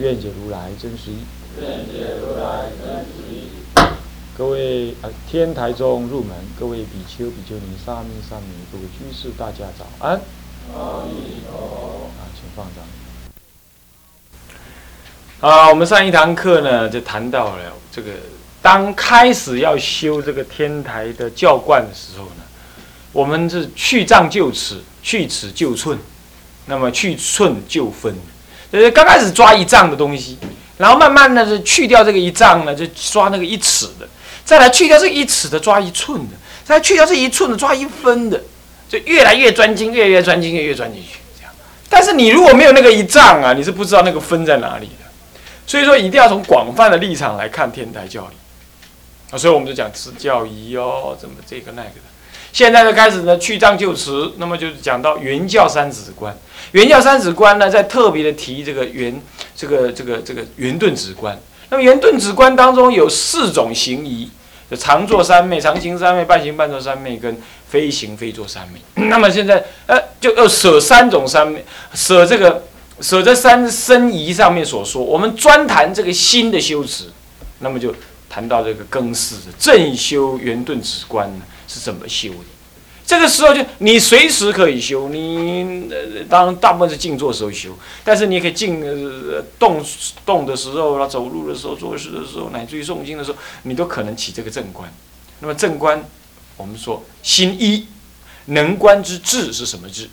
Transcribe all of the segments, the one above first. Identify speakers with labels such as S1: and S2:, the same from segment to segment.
S1: 愿解如来真实义。愿解如来真实义。各位啊，天台中入门，各位比丘、比丘尼、沙弥、沙弥，各位居士，大家早安。阿弥陀佛。啊，请放掌。啊，我们上一堂课呢，就谈到了这个，当开始要修这个天台的教观的时候呢，我们是去障就尺，去尺就寸，那么去寸就分，就是刚开始抓一丈的东西，然后慢慢的就去掉这个一丈呢，就抓那个一尺的。再来去掉这一尺的抓一寸的，再来去掉这一寸的抓一分的，就越来越钻进，越来越钻进，越来越钻进去这样。但是你如果没有那个一丈啊，你是不知道那个分在哪里的。所以说一定要从广泛的立场来看天台教理啊。所以我们就讲持教仪哦，怎么这个那个的。现在就开始呢去丈就持，那么就是讲到原教三止观。圆教三止观呢，在特别的提这个圆这个这个这个圆顿止观。那么圆顿止观当中有四种行仪，就常坐三昧、常行三昧、半行半坐三昧跟非行非坐三昧。那么现在呃，就要舍三种三昧，舍这个舍这三身仪上面所说，我们专谈这个心的修持。那么就谈到这个更事的正修圆顿止观呢是怎么修的？这个时候就你随时可以修，你当大部分是静坐时候修，但是你可以静动动的时候啦，走路的时候、做事的时候，乃至于诵经的时候，你都可能起这个正观。那么正观，我们说心一能观之智是什么智？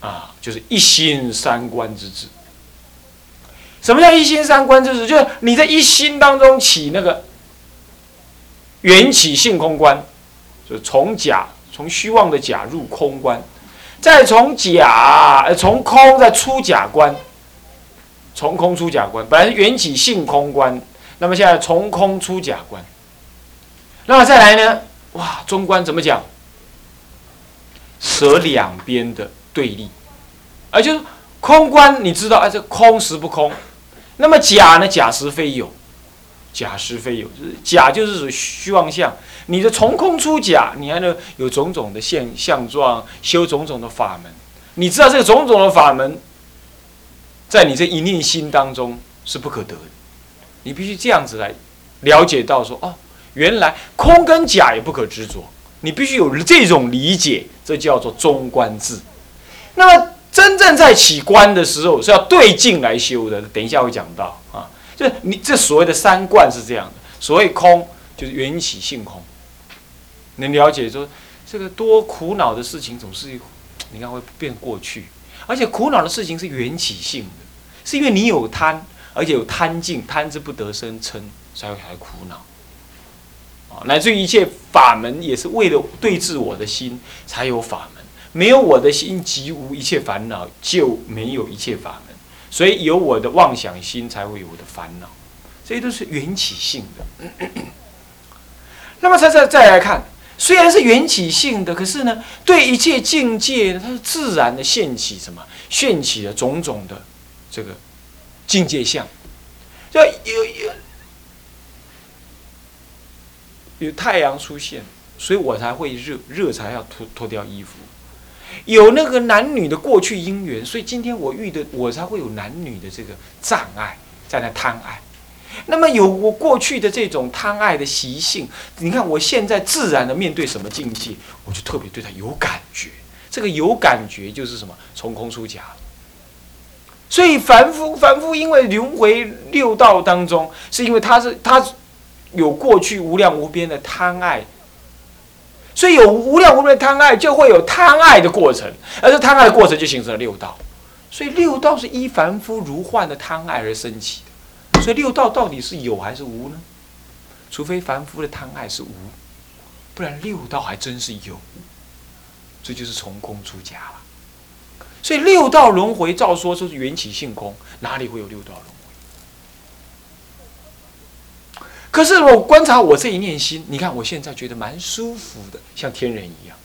S1: 啊，就是一心三观之智。什么叫一心三观之智？就是你在一心当中起那个缘起性空观，就是从假。从虚妄的假入空观，再从假从空再出假观，从空出假观，本来是缘起性空观，那么现在从空出假观，那么再来呢？哇，中观怎么讲？舍两边的对立，而就是空观，你知道，哎，这空实不空？那么假呢？假实非有，假实非有，就是假就是属虚妄相。你的从空出假，你还能有种种的现象状，修种种的法门。你知道这个种种的法门，在你这一念心当中是不可得的。你必须这样子来了解到说，哦，原来空跟假也不可执着。你必须有这种理解，这叫做中观智。那么真正在起观的时候，是要对境来修的。等一下会讲到啊，就是你这所谓的三观是这样的。所谓空，就是缘起性空。能了解说，这个多苦恼的事情总是，你看会变过去，而且苦恼的事情是缘起性的，是因为你有贪，而且有贪境，贪之不得生嗔，才会还苦恼。啊，乃至于一切法门也是为了对治我的心才有法门，没有我的心即无一切烦恼，就没有一切法门。所以有我的妄想心，才会有我的烦恼，这些都是缘起性的。那么再再再来看。虽然是缘起性的，可是呢，对一切境界，它是自然的现起什么？现起了种种的这个境界相，就有有有太阳出现，所以我才会热，热才要脱脱掉衣服。有那个男女的过去因缘，所以今天我遇的我才会有男女的这个障碍，在那贪爱。那么有我过去的这种贪爱的习性，你看我现在自然的面对什么境界，我就特别对他有感觉。这个有感觉就是什么？从空出假。所以凡夫凡夫因为轮回六道当中，是因为他是他有过去无量无边的贪爱，所以有无量无边的贪爱，就会有贪爱的过程，而这贪爱的过程就形成了六道。所以六道是依凡夫如幻的贪爱而升起的。所以六道到底是有还是无呢？除非凡夫的贪爱是无，不然六道还真是有。这就是从空出家了。所以六道轮回照说就是缘起性空，哪里会有六道轮回？可是我观察我这一念心，你看我现在觉得蛮舒服的，像天人一样。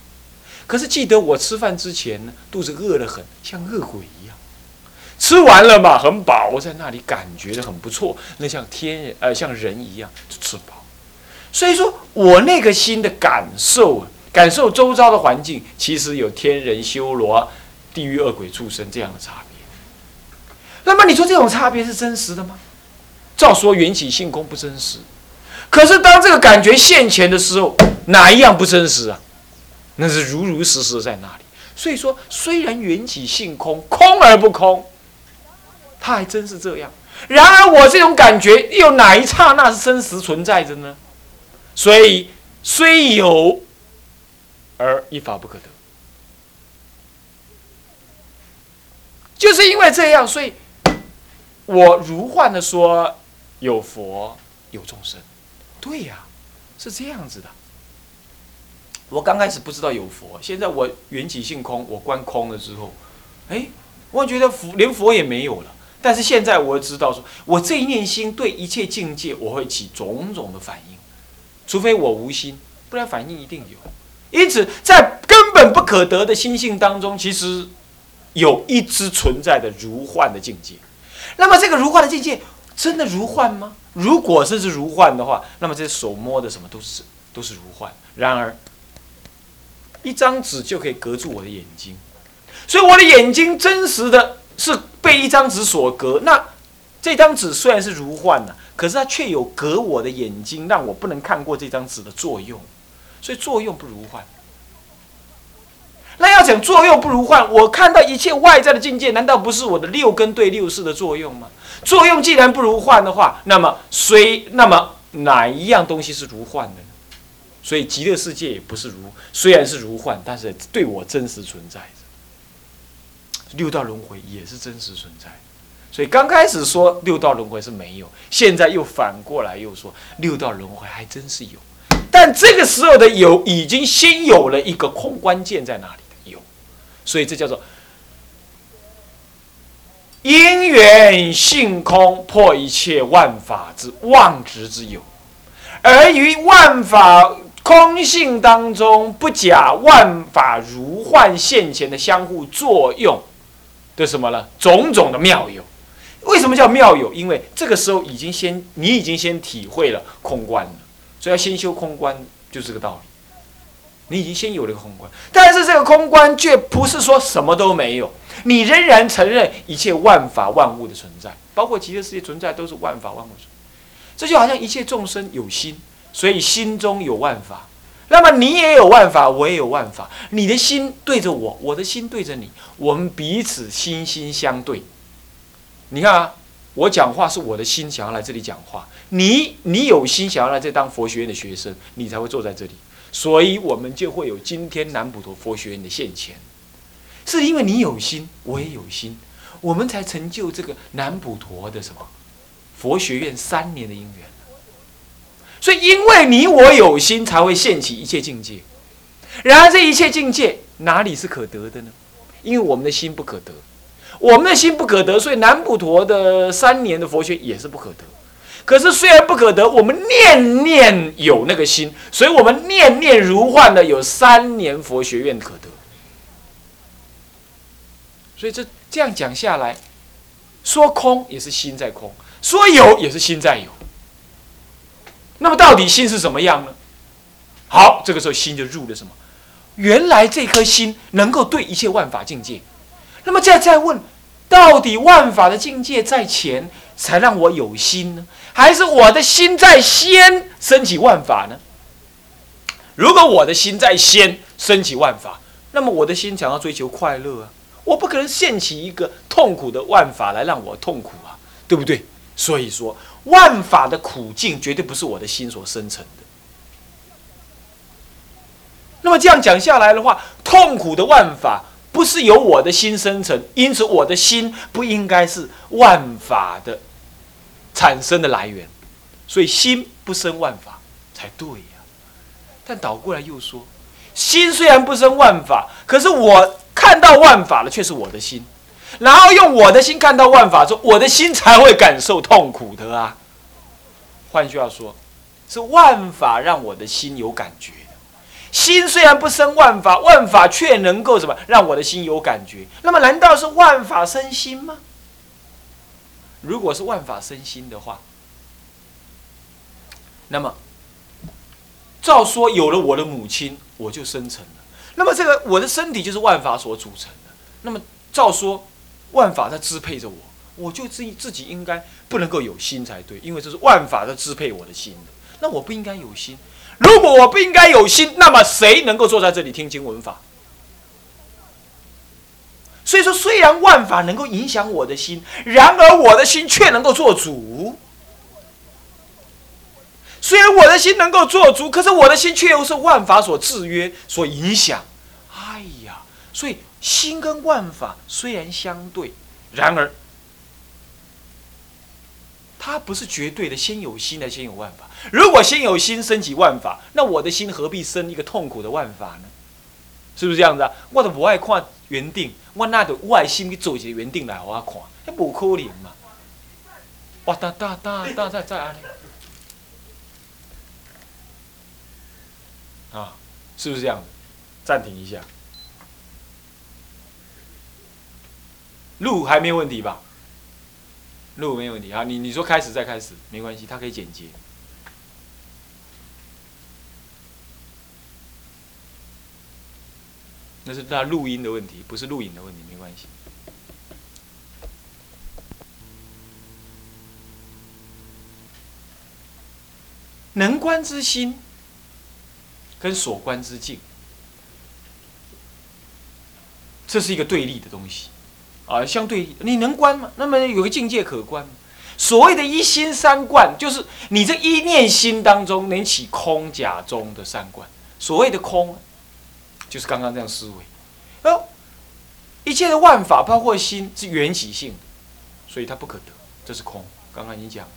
S1: 可是记得我吃饭之前呢，肚子饿得很，像恶鬼一样。吃完了嘛，很饱，我在那里感觉的很不错，那像天人呃像人一样就吃饱。所以说我那个心的感受，感受周遭的环境，其实有天人修罗、地狱恶鬼畜生这样的差别。那么你说这种差别是真实的吗？照说缘起性空不真实。可是当这个感觉现前的时候，哪一样不真实啊？那是如如实实在那里。所以说，虽然缘起性空，空而不空。它还真是这样。然而，我这种感觉又哪一刹那是真实存在着呢？所以，虽有，而一法不可得。就是因为这样，所以我如幻的说有佛有众生。对呀，是这样子的。我刚开始不知道有佛，现在我缘起性空，我观空了之后，哎，我觉得佛连佛也没有了。但是现在我知道，说我这一念心对一切境界，我会起种种的反应，除非我无心，不然反应一定有。因此，在根本不可得的心性当中，其实有一支存在的如幻的境界。那么，这个如幻的境界真的如幻吗？如果这是如幻的话，那么这些手摸的什么都是都是如幻。然而，一张纸就可以隔住我的眼睛，所以我的眼睛真实的。是被一张纸所隔，那这张纸虽然是如幻呢，可是它却有隔我的眼睛，让我不能看过这张纸的作用，所以作用不如幻。那要讲作用不如幻，我看到一切外在的境界，难道不是我的六根对六识的作用吗？作用既然不如幻的话，那么虽那么哪一样东西是如幻的呢？所以极乐世界也不是如，虽然是如幻，但是对我真实存在。六道轮回也是真实存在，所以刚开始说六道轮回是没有，现在又反过来又说六道轮回还真是有，但这个时候的有已经先有了一个空关键在哪里，所以这叫做因缘性空破一切万法之妄执之有，而于万法。空性当中不假万法如幻现前的相互作用。的什么呢？种种的妙有，为什么叫妙有？因为这个时候已经先，你已经先体会了空观了，所以要先修空观，就是这个道理。你已经先有了一个空观，但是这个空观却不是说什么都没有，你仍然承认一切万法万物的存在，包括极乐世界存在都是万法万物存。这就好像一切众生有心，所以心中有万法。那么你也有万法，我也有万法。你的心对着我，我的心对着你，我们彼此心心相对。你看啊，我讲话是我的心想要来这里讲话，你你有心想要来这当佛学院的学生，你才会坐在这里。所以我们就会有今天南普陀佛学院的现前，是因为你有心，我也有心，我们才成就这个南普陀的什么佛学院三年的因缘。所以，因为你我有心，才会现起一切境界。然而，这一切境界哪里是可得的呢？因为我们的心不可得，我们的心不可得，所以南普陀的三年的佛学也是不可得。可是，虽然不可得，我们念念有那个心，所以我们念念如幻的有三年佛学院可得。所以，这这样讲下来，说空也是心在空，说有也是心在有。那么到底心是什么样呢？好，这个时候心就入了什么？原来这颗心能够对一切万法境界。那么再再问，到底万法的境界在前，才让我有心呢？还是我的心在先升起万法呢？如果我的心在先升起万法，那么我的心想要追求快乐啊，我不可能现起一个痛苦的万法来让我痛苦啊，对不对？所以说。万法的苦境绝对不是我的心所生成的。那么这样讲下来的话，痛苦的万法不是由我的心生成，因此我的心不应该是万法的产生的来源，所以心不生万法才对呀。但倒过来又说，心虽然不生万法，可是我看到万法了，却是我的心。然后用我的心看到万法说，我的心才会感受痛苦的啊。换句话说，是万法让我的心有感觉。心虽然不生万法，万法却能够什么让我的心有感觉？那么难道是万法生心吗？如果是万法生心的话，那么照说有了我的母亲，我就生成了。那么这个我的身体就是万法所组成的。那么照说，万法在支配着我，我就自己自己应该不能够有心才对，因为这是万法在支配我的心的。那我不应该有心。如果我不应该有心，那么谁能够坐在这里听经闻法？所以说，虽然万法能够影响我的心，然而我的心却能够做主。虽然我的心能够做主，可是我的心却又是万法所制约、所影响。哎呀，所以心跟万法虽然相对，然而它不是绝对的，先有心来先有万法。如果先有心升起万法，那我的心何必生一个痛苦的万法呢？是不是这样子啊？我都不爱看原定，我那就我的心去做一个原定来我看，那不可能嘛！哇哒哒哒哒再再安啊，是不是这样子？暂停一下，录还没问题吧？录没问题啊！你你说开始再开始没关系，它可以剪接。那是他录音的问题，不是录影的问题，没关系。能观之心跟所观之境，这是一个对立的东西啊，相对。你能观吗？那么有个境界可观。所谓的一心三观，就是你这一念心当中能起空假中的三观。所谓的空。就是刚刚这样思维，哦，一切的万法包括心是缘起性的，所以它不可得，这是空。刚刚已经讲，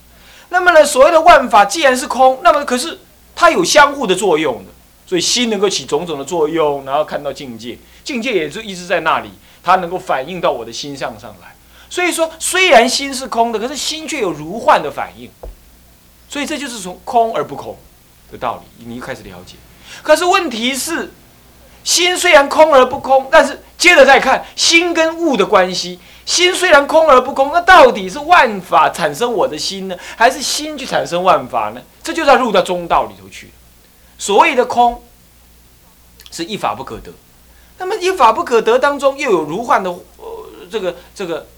S1: 那么呢，所谓的万法既然是空，那么可是它有相互的作用的，所以心能够起种种的作用，然后看到境界，境界也就一直在那里，它能够反映到我的心上上来。所以说，虽然心是空的，可是心却有如幻的反应，所以这就是从空而不空的道理，你一开始了解。可是问题是。心虽然空而不空，但是接着再看心跟物的关系。心虽然空而不空，那到底是万法产生我的心呢，还是心去产生万法呢？这就要入到中道里头去。所谓的空，是一法不可得。那么一法不可得当中，又有如幻的呃这个这个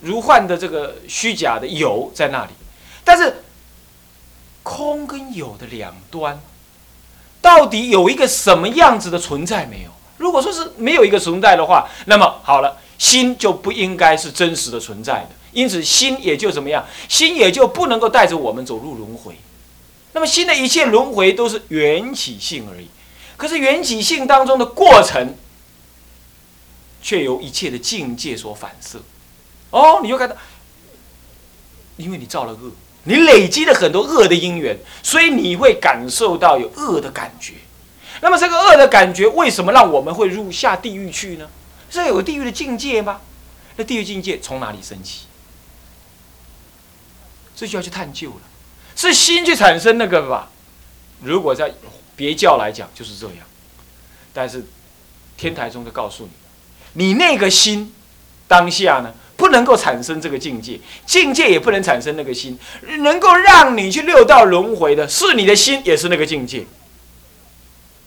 S1: 如幻的这个虚假的有在那里。但是空跟有的两端。到底有一个什么样子的存在没有？如果说是没有一个存在的话，那么好了，心就不应该是真实的存在的，因此心也就怎么样？心也就不能够带着我们走入轮回。那么心的一切轮回都是缘起性而已。可是缘起性当中的过程，却由一切的境界所反射。哦，你就看到，因为你造了恶。你累积了很多恶的因缘，所以你会感受到有恶的感觉。那么这个恶的感觉，为什么让我们会入下地狱去呢？是有地狱的境界吗？那地狱境界从哪里升起？这就要去探究了。是心去产生那个吧？如果在别教来讲就是这样，但是天台中就告诉你，你那个心当下呢？不能够产生这个境界，境界也不能产生那个心，能够让你去六道轮回的是你的心，也是那个境界。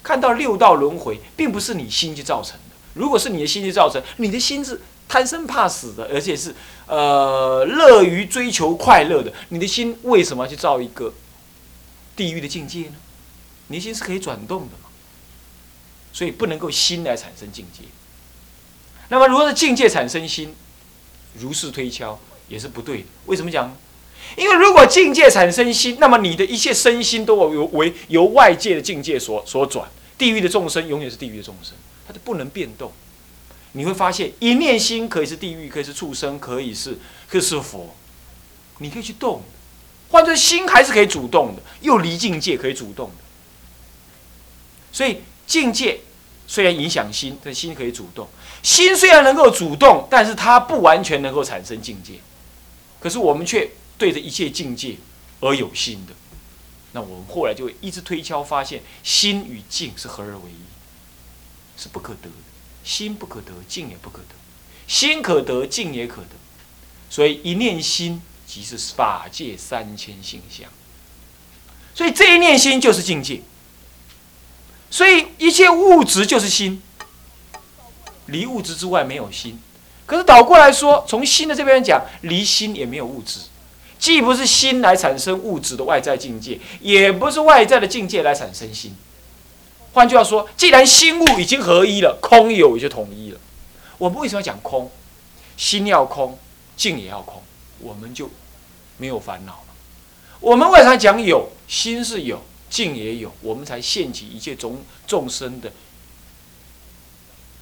S1: 看到六道轮回，并不是你心去造成的。如果是你的心去造成，你的心是贪生怕死的，而且是呃乐于追求快乐的，你的心为什么要去造一个地狱的境界呢？你的心是可以转动的嘛，所以不能够心来产生境界。那么，如果是境界产生心？如是推敲也是不对的。为什么讲？因为如果境界产生心，那么你的一切身心都由为由外界的境界所所转。地狱的众生永远是地狱的众生，它就不能变动。你会发现，一念心可以是地狱，可以是畜生，可以是可以是佛。你可以去动，换作心还是可以主动的，又离境界可以主动的。所以境界。虽然影响心，但心可以主动。心虽然能够主动，但是它不完全能够产生境界。可是我们却对着一切境界而有心的，那我们后来就会一直推敲，发现心与境是合而为一，是不可得的。心不可得，境也不可得；心可得，境也可得。所以一念心即是法界三千形象。所以这一念心就是境界。所以一切物质就是心，离物质之外没有心。可是倒过来说，从心的这边讲，离心也没有物质。既不是心来产生物质的外在境界，也不是外在的境界来产生心。换句话说，既然心物已经合一了，空有也就统一了。我们为什么要讲空？心要空，境也要空，我们就没有烦恼了。我们为啥讲有？心是有，境也有，我们才现起一切众众生的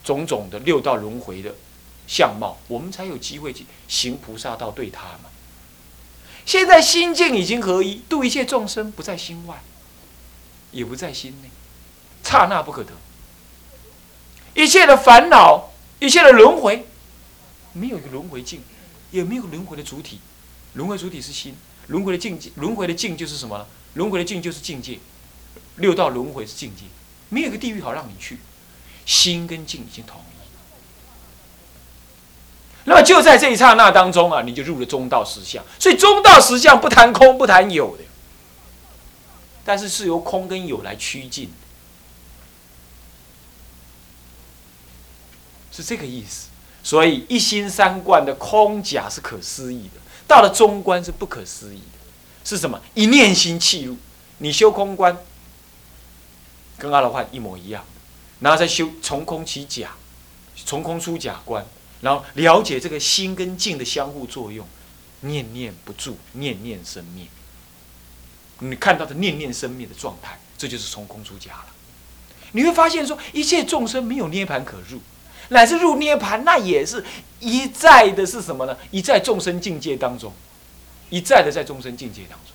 S1: 种种的六道轮回的相貌，我们才有机会去行菩萨道对他嘛。现在心境已经合一，度一切众生不在心外，也不在心内，刹那不可得。一切的烦恼，一切的轮回，没有一个轮回境，也没有轮回的主体。轮回主体是心，轮回的境界，轮回的境就是什么？轮回的境就是境界，六道轮回是境界，没有一个地狱好让你去。心跟境已经统一。那么就在这一刹那当中啊，你就入了中道实相。所以中道实相不谈空，不谈有的，但是是由空跟有来趋近，是这个意思。所以一心三观的空假是可思议的，到了中观是不可思议的。是什么？一念心契入，你修空观，跟阿罗汉一模一样，然后再修从空起假，从空出假观。然后了解这个心跟境的相互作用，念念不住，念念生灭。你看到的念念生灭的状态，这就是从空出假了。你会发现说，一切众生没有涅盘可入，乃至入涅盘，那也是一再的是什么呢？一在众生境界当中，一再的在众生境界当中，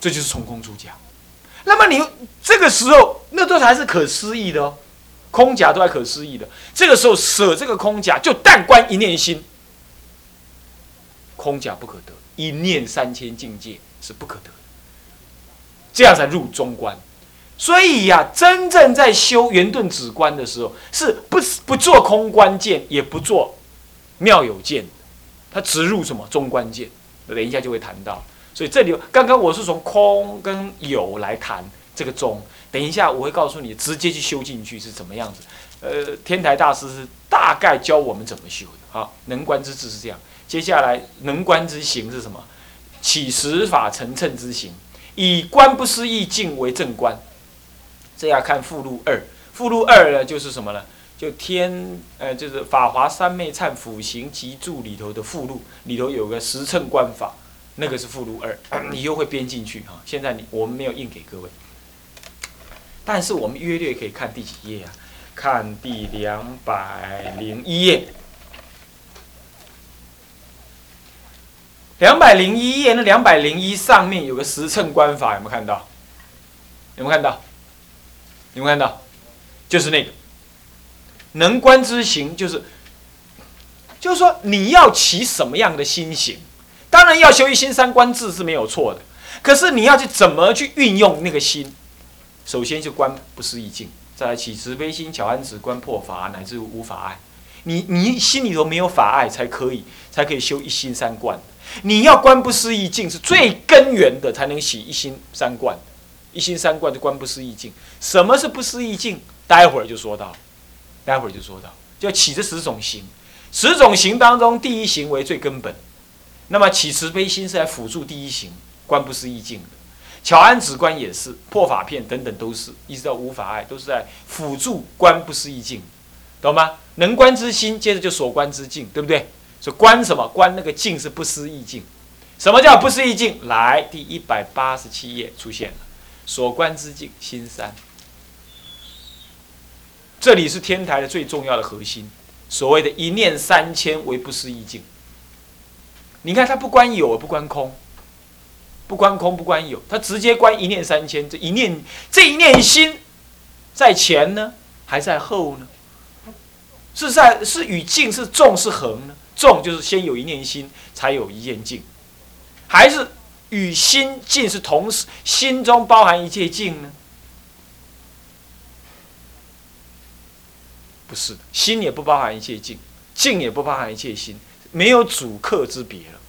S1: 这就是从空出家。那么你这个时候，那都还是可思议的哦。空假都还可思议的，这个时候舍这个空假，就但观一念心。空假不可得，一念三千境界是不可得，这样才入中观。所以呀，真正在修圆顿止观的时候，是不不做空观见，也不做妙有见，它植入什么中关键。等一下就会谈到。所以这里刚刚我是从空跟有来谈这个中。等一下，我会告诉你，直接去修进去是怎么样子。呃，天台大师是大概教我们怎么修的啊。能观之智是这样。接下来，能观之行是什么？起实法成称之行，以观不思议境为正观。这要看附录二。附录二呢，就是什么呢？就天呃，就是《法华三昧忏辅行集注》里头的附录，里头有个十乘观法，那个是附录二，你又会编进去哈。现在你我们没有印给各位。但是我们约略可以看第几页啊？看第两百零一页。两百零一页，那两百零一上面有个十乘观法，有没有看到？有没有看到？有没有看到？就是那个能观之行，就是就是说你要起什么样的心行？当然要修一心三观智是没有错的，可是你要去怎么去运用那个心？首先就观不思议境，再来起慈悲心、巧安止观破法，乃至无法爱。你你心里头没有法爱，才可以才可以修一心三观。你要观不思议境是最根源的，才能起一心三观。一心三观就观不思议境。什么是不思议境？待会儿就说到，待会儿就说到，就起这十种行。十种行当中，第一行为最根本。那么起慈悲心是来辅助第一行观不思议境的。巧安止观也是破法片等等都是，一直到无法爱都是在辅助观不思议境，懂吗？能观之心，接着就所观之境，对不对？所观什么？观那个境是不思议境。什么叫不思议境？来，第一百八十七页出现了，所观之境心三。这里是天台的最重要的核心，所谓的一念三千为不思议境。你看它不关有，不关空。不关空，不关有，他直接关一念三千。这一念，这一念心，在前呢，还在后呢？是在是与静是重是横呢？重就是先有一念心，才有一念静，还是与心境是同时，心中包含一切境呢？不是的，心也不包含一切境，境也不包含一切心，没有主客之别了。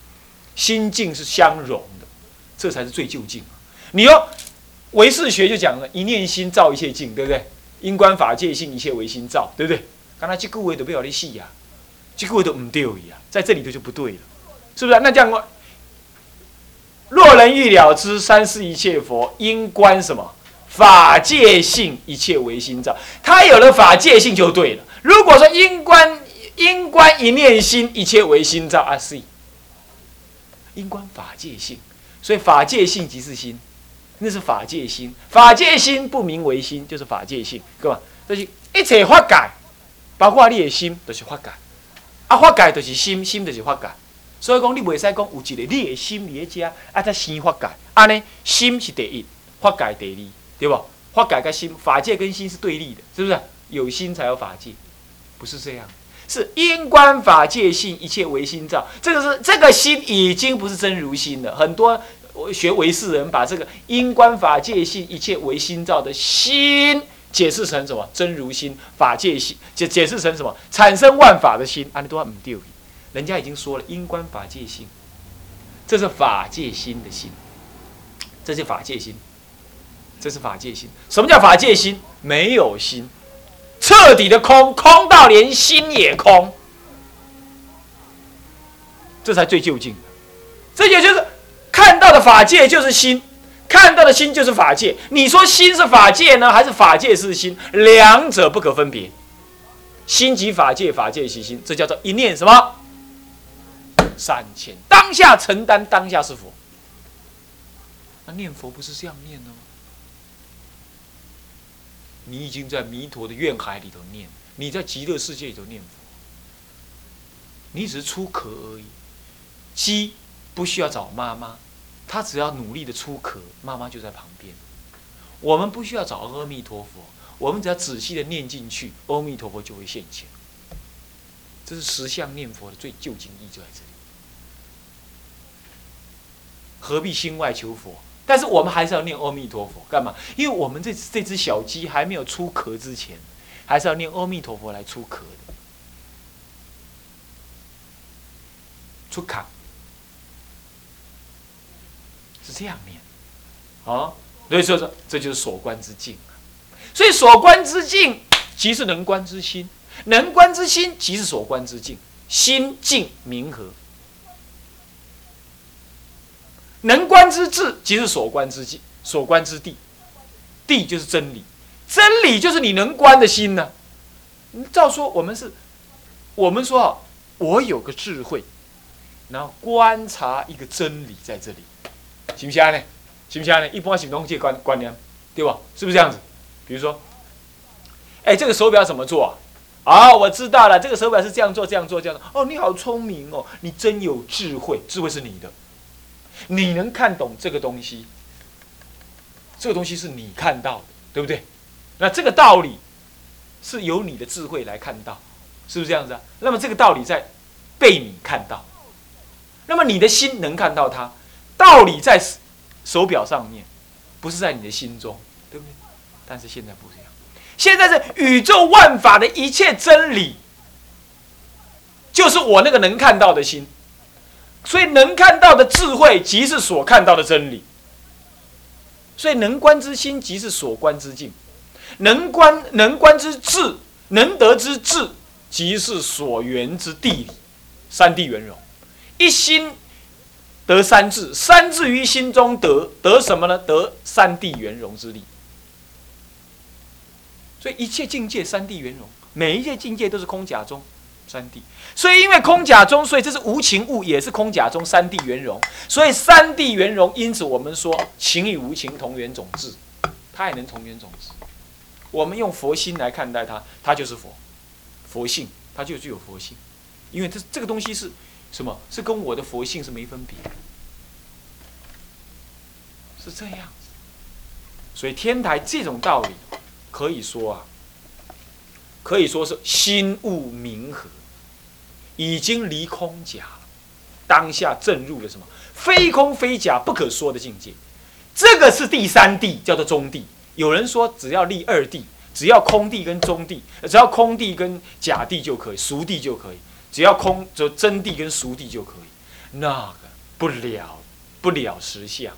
S1: 心境是相融的，这才是最究竟。你要唯识学就讲了，一念心造一切境，对不对？因观法界性，一切唯心造，对不对？刚才这个位都不要你细呀，这个位都唔对呀，在这里头就不对了，是不是？那这样，若人欲了知三世一切佛，因观什么？法界性，一切唯心造。他有了法界性就对了。如果说因观因观一念心，一切唯心造啊，是。因观法界性，所以法界性即是心，那是法界心。法界心不明为心，就是法界性，对吧？就是一切法界，包括你的心，都是法界。啊，法界就是心，心就是法界。所以讲，你袂使讲有一个你的心伫遮，啊，才生法界。安尼，心是第一，法界第二，对不？法界跟心，法界跟心是对立的，是不是？有心才有法界，不是这样。是因观法界性，一切唯心造。这个是这个心已经不是真如心了。很多学唯识人把这个因观法界性，一切唯心造的心解释成什么？真如心、法界心，解解释成什么？产生万法的心。啊，你都唔对。人家已经说了，因观法界性，这是法界心的心，这是法界心，这是法界心。什么叫法界心？没有心。彻底的空，空到连心也空，这才最究竟。这也就是看到的法界就是心，看到的心就是法界。你说心是法界呢，还是法界是心？两者不可分别。心即法界，法界即心，这叫做一念什么？三千当下承担，当下是佛。那念佛不是这样念的吗？你已经在弥陀的愿海里头念，你在极乐世界里头念佛，你只是出壳而已。鸡不需要找妈妈，它只要努力的出壳，妈妈就在旁边。我们不需要找阿弥陀佛，我们只要仔细的念进去，阿弥陀佛就会现前。这是十相念佛的最究竟意就在这里。何必心外求佛？但是我们还是要念阿弥陀佛，干嘛？因为我们这这只小鸡还没有出壳之前，还是要念阿弥陀佛来出壳的，出壳是这样念，啊，所以说说这就是所观之境，所以所观之境即是能观之心，能观之心即是所观之境，心境明和。能观之智，即是所观之境；所观之地，地就是真理，真理就是你能观的心呢。照说我们是，我们说啊，我有个智慧，然后观察一个真理在这里，行不行呢？行不行呢？一般行动界观观念，对吧？是不是这样子？比如说，哎，这个手表怎么做啊？啊，我知道了，这个手表是这样做，这样做，这样做。哦，你好聪明哦，你真有智慧，智慧是你的。你能看懂这个东西？这个东西是你看到的，对不对？那这个道理是由你的智慧来看到，是不是这样子啊？那么这个道理在被你看到，那么你的心能看到它，道理在手表上面，不是在你的心中，对不对？但是现在不这样，现在是宇宙万法的一切真理，就是我那个能看到的心。所以能看到的智慧，即是所看到的真理。所以能观之心，即是所观之境；能观能观之智，能得之智，即是所缘之地理。三地圆融，一心得三智，三智于心中得，得什么呢？得三地圆融之力。所以一切境界三地圆融，每一切境界都是空假中。三谛，所以因为空假中，所以这是无情物，也是空假中三谛圆融。所以三谛圆融，因此我们说情与无情同源种智，它也能同源种智。我们用佛心来看待它，它就是佛，佛性，它就具有佛性。因为这这个东西是什么？是跟我的佛性是没分别，是这样。所以天台这种道理，可以说啊。可以说是心悟明和，已经离空假了。当下正入了什么非空非假不可说的境界。这个是第三地，叫做中地。有人说只要立二地，只要空地跟中地，只要空地跟假地就可以，熟地就可以，只要空就真地跟熟地就可以。那个不了不了实相，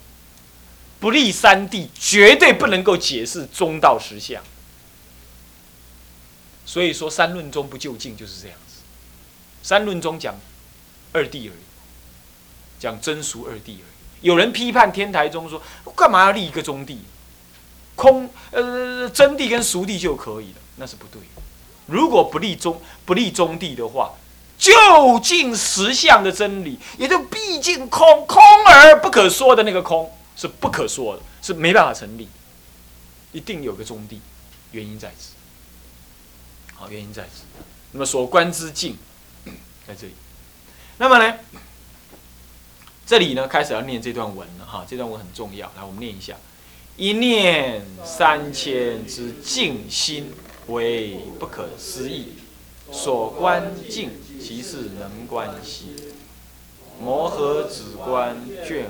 S1: 不立三地，绝对不能够解释中道实相。所以说三论中不就近就是这样。三论中讲二地而已，讲真俗二地而已。有人批判天台宗说，干嘛要立一个中地？空呃真地跟熟地就可以了，那是不对。如果不立中不立中地的话，就近实相的真理，也就毕竟空空而不可说的那个空是不可说的，是没办法成立。一定有个中地，原因在此。好，原因在此。那么所观之境在这里。那么呢，这里呢开始要念这段文了哈，这段文很重要。来，我们念一下：一念三千之静心，为不可思议。所观境，即是能观心。摩诃止观卷。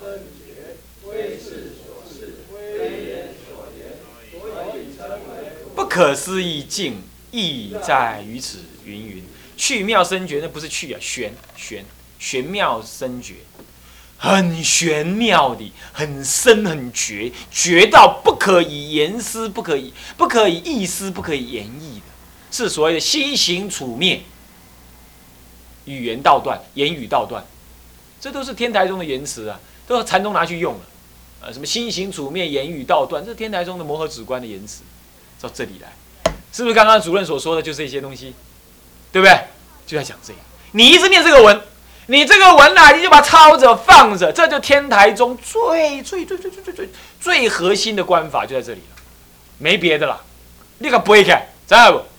S1: 可思议境，意在于此。云云，去妙深觉，那不是去啊，玄玄玄妙深觉，很玄妙的，很深很绝，绝到不可以言思，不可以不可以意思，不可以言意的。是所谓的心行处灭，语言道断，言语道断，这都是天台中的言辞啊，都禅宗拿去用了。呃，什么心行处灭，言语道断，这是天台中的摩诃止观的言辞，到这里来，是不是刚刚主任所说的就这些东西？对不对？就在讲这个。你一直念这个文，你这个文啊，你就把它抄着放着，这就天台中最最最最最最最最核心的观法就在这里了，没别的了。你可不会看，知道不？